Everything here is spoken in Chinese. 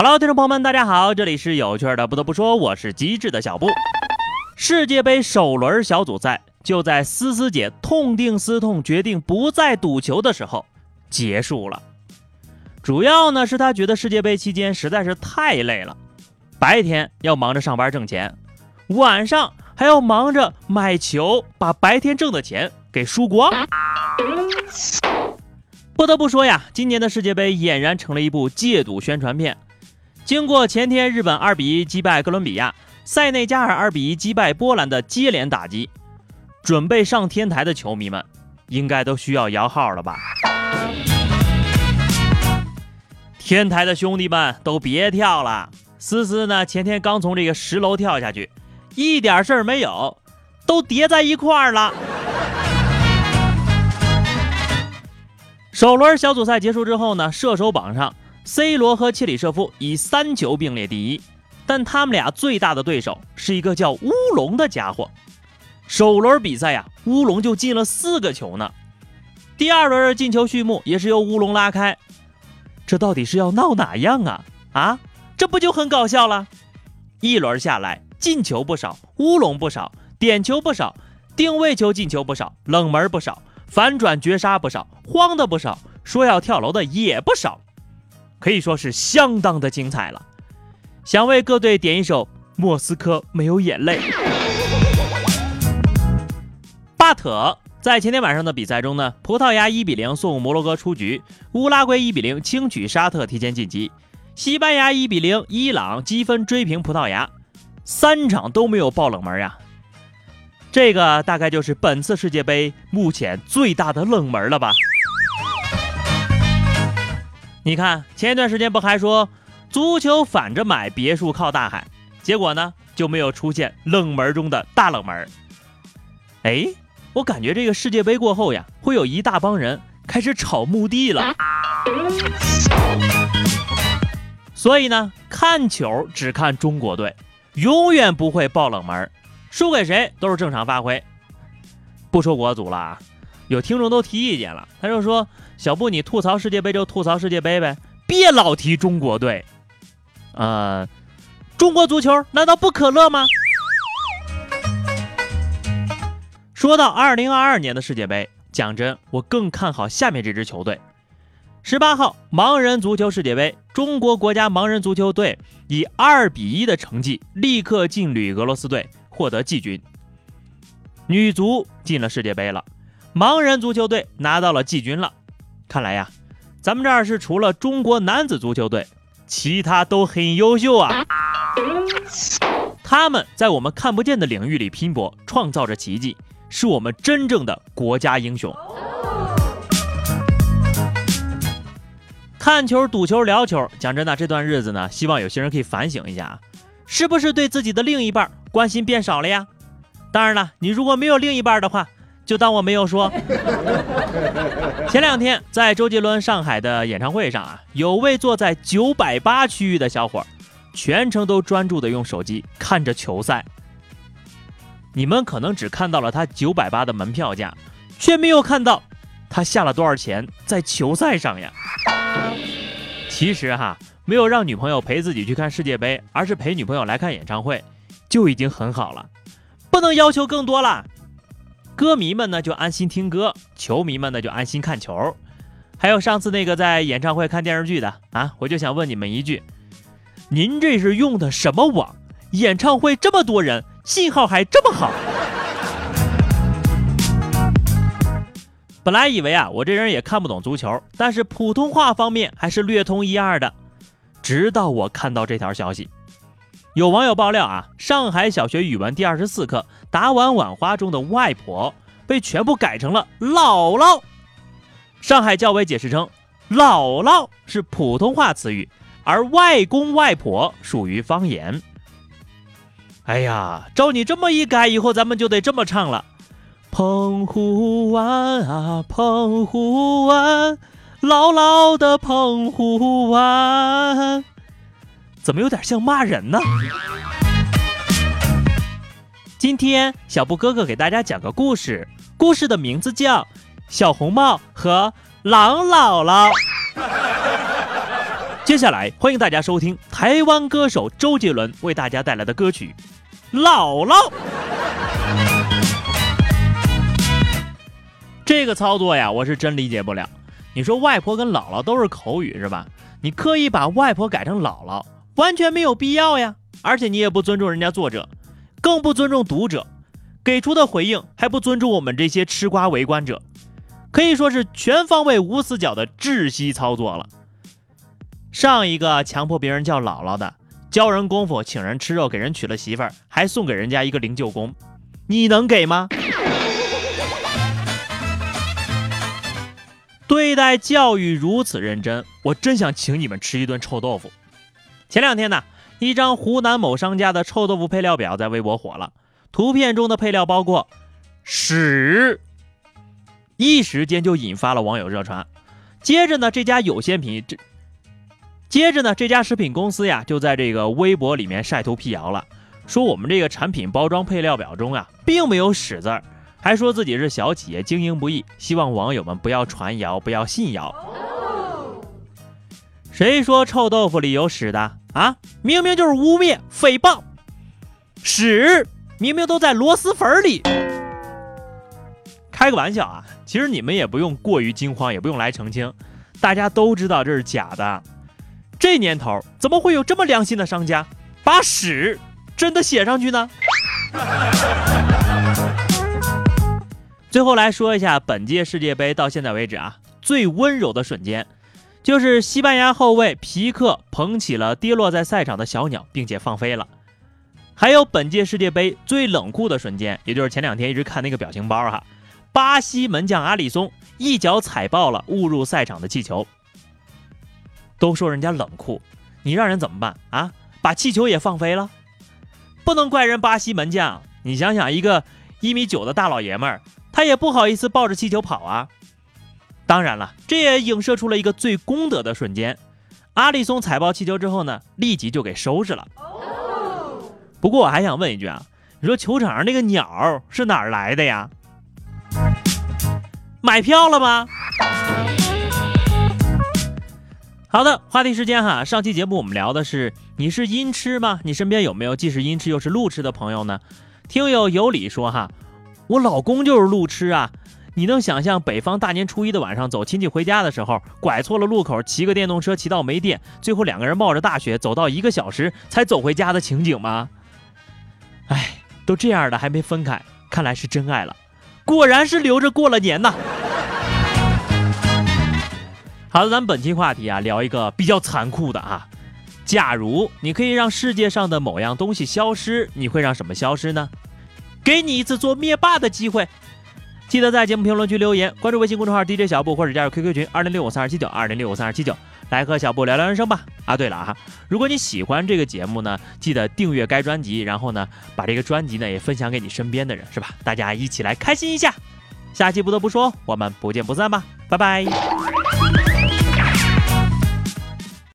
好了听众朋友们，大家好，这里是有趣的。不得不说，我是机智的小布。世界杯首轮小组赛就在思思姐痛定思痛，决定不再赌球的时候结束了。主要呢是她觉得世界杯期间实在是太累了，白天要忙着上班挣钱，晚上还要忙着买球，把白天挣的钱给输光。不得不说呀，今年的世界杯俨然成了一部戒赌宣传片。经过前天日本二比一击败哥伦比亚，塞内加尔二比一击败波兰的接连打击，准备上天台的球迷们应该都需要摇号了吧？天台的兄弟们都别跳了，思思呢前天刚从这个十楼跳下去，一点事儿没有，都叠在一块儿了。首轮小组赛结束之后呢，射手榜上。C 罗和切里舍夫以三球并列第一，但他们俩最大的对手是一个叫乌龙的家伙。首轮比赛呀，乌龙就进了四个球呢。第二轮进球序幕也是由乌龙拉开，这到底是要闹哪样啊？啊，这不就很搞笑了？一轮下来，进球不少，乌龙不少，点球不少，定位球进球不少，冷门不少，反转绝杀不少，慌的不少，说要跳楼的也不少。可以说是相当的精彩了，想为各队点一首《莫斯科没有眼泪》。巴特在前天晚上的比赛中呢，葡萄牙一比零送摩洛哥出局，乌拉圭一比零轻取沙特提前晋级，西班牙一比零伊朗积分追平葡萄牙，三场都没有爆冷门呀。这个大概就是本次世界杯目前最大的冷门了吧。你看，前一段时间不还说足球反着买，别墅靠大海，结果呢就没有出现冷门中的大冷门。哎，我感觉这个世界杯过后呀，会有一大帮人开始炒墓地了。所以呢，看球只看中国队，永远不会爆冷门，输给谁都是正常发挥。不说国足了啊。有听众都提意见了，他就说：“小布，你吐槽世界杯就吐槽世界杯呗，别老提中国队。呃，中国足球难道不可乐吗？”说到二零二二年的世界杯，讲真，我更看好下面这支球队。十八号盲人足球世界杯，中国国家盲人足球队以二比一的成绩立刻劲旅俄罗斯队，获得季军。女足进了世界杯了。盲人足球队拿到了季军了，看来呀，咱们这儿是除了中国男子足球队，其他都很优秀啊。他们在我们看不见的领域里拼搏，创造着奇迹，是我们真正的国家英雄。看球、赌球、聊球，讲真的，这段日子呢，希望有些人可以反省一下，是不是对自己的另一半关心变少了呀？当然了，你如果没有另一半的话。就当我没有说。前两天在周杰伦上海的演唱会上啊，有位坐在九百八区域的小伙，全程都专注的用手机看着球赛。你们可能只看到了他九百八的门票价，却没有看到他下了多少钱在球赛上呀。其实哈，没有让女朋友陪自己去看世界杯，而是陪女朋友来看演唱会，就已经很好了，不能要求更多了。歌迷们呢就安心听歌，球迷们呢就安心看球。还有上次那个在演唱会看电视剧的啊，我就想问你们一句：您这是用的什么网？演唱会这么多人，信号还这么好？本来以为啊，我这人也看不懂足球，但是普通话方面还是略通一二的。直到我看到这条消息。有网友爆料啊，上海小学语文第二十四课“打碗碗花”中的“外婆”被全部改成了“姥姥”。上海教委解释称，“姥姥”是普通话词语，而“外公外婆”属于方言。哎呀，照你这么一改，以后咱们就得这么唱了：“澎湖湾啊，澎湖湾，姥姥的澎湖湾。”怎么有点像骂人呢？今天小布哥哥给大家讲个故事，故事的名字叫《小红帽和狼姥姥》。接下来欢迎大家收听台湾歌手周杰伦为大家带来的歌曲《姥姥》。这个操作呀，我是真理解不了。你说外婆跟姥姥都是口语是吧？你刻意把外婆改成姥姥，完全没有必要呀。而且你也不尊重人家作者，更不尊重读者，给出的回应还不尊重我们这些吃瓜围观者，可以说是全方位无死角的窒息操作了。上一个强迫别人叫姥姥的，教人功夫，请人吃肉，给人娶了媳妇儿，还送给人家一个灵鹫宫，你能给吗？对待教育如此认真，我真想请你们吃一顿臭豆腐。前两天呢，一张湖南某商家的臭豆腐配料表在微博火了，图片中的配料包括屎，一时间就引发了网友热传。接着呢，这家有限品这，接着呢，这家食品公司呀，就在这个微博里面晒图辟谣了，说我们这个产品包装配料表中啊，并没有屎字儿。还说自己是小企业，经营不易，希望网友们不要传谣，不要信谣。谁说臭豆腐里有屎的啊？明明就是污蔑、诽谤，屎明明都在螺蛳粉里。开个玩笑啊，其实你们也不用过于惊慌，也不用来澄清，大家都知道这是假的。这年头怎么会有这么良心的商家，把屎真的写上去呢？最后来说一下本届世界杯到现在为止啊最温柔的瞬间，就是西班牙后卫皮克捧起了跌落在赛场的小鸟，并且放飞了。还有本届世界杯最冷酷的瞬间，也就是前两天一直看那个表情包哈，巴西门将阿里松一脚踩爆了误入赛场的气球。都说人家冷酷，你让人怎么办啊？把气球也放飞了？不能怪人巴西门将，你想想一个一米九的大老爷们儿。他也不好意思抱着气球跑啊！当然了，这也影射出了一个最功德的瞬间。阿里松踩爆气球之后呢，立即就给收拾了。不过我还想问一句啊，你说球场上那个鸟是哪儿来的呀？买票了吗？好的，话题时间哈。上期节目我们聊的是你是音痴吗？你身边有没有既是音痴又是路痴的朋友呢？听友有理说哈。我老公就是路痴啊！你能想象北方大年初一的晚上走亲戚回家的时候，拐错了路口，骑个电动车骑到没电，最后两个人冒着大雪走到一个小时才走回家的情景吗？哎，都这样的还没分开，看来是真爱了，果然是留着过了年呐！好的，咱们本期话题啊，聊一个比较残酷的啊，假如你可以让世界上的某样东西消失，你会让什么消失呢？给你一次做灭霸的机会，记得在节目评论区留言，关注微信公众号 DJ 小布或者加入 QQ 群二零六五三二七九二零六五三二七九，来和小布聊聊人生吧。啊，对了啊，如果你喜欢这个节目呢，记得订阅该专辑，然后呢，把这个专辑呢也分享给你身边的人，是吧？大家一起来开心一下。下期不得不说，我们不见不散吧，拜拜。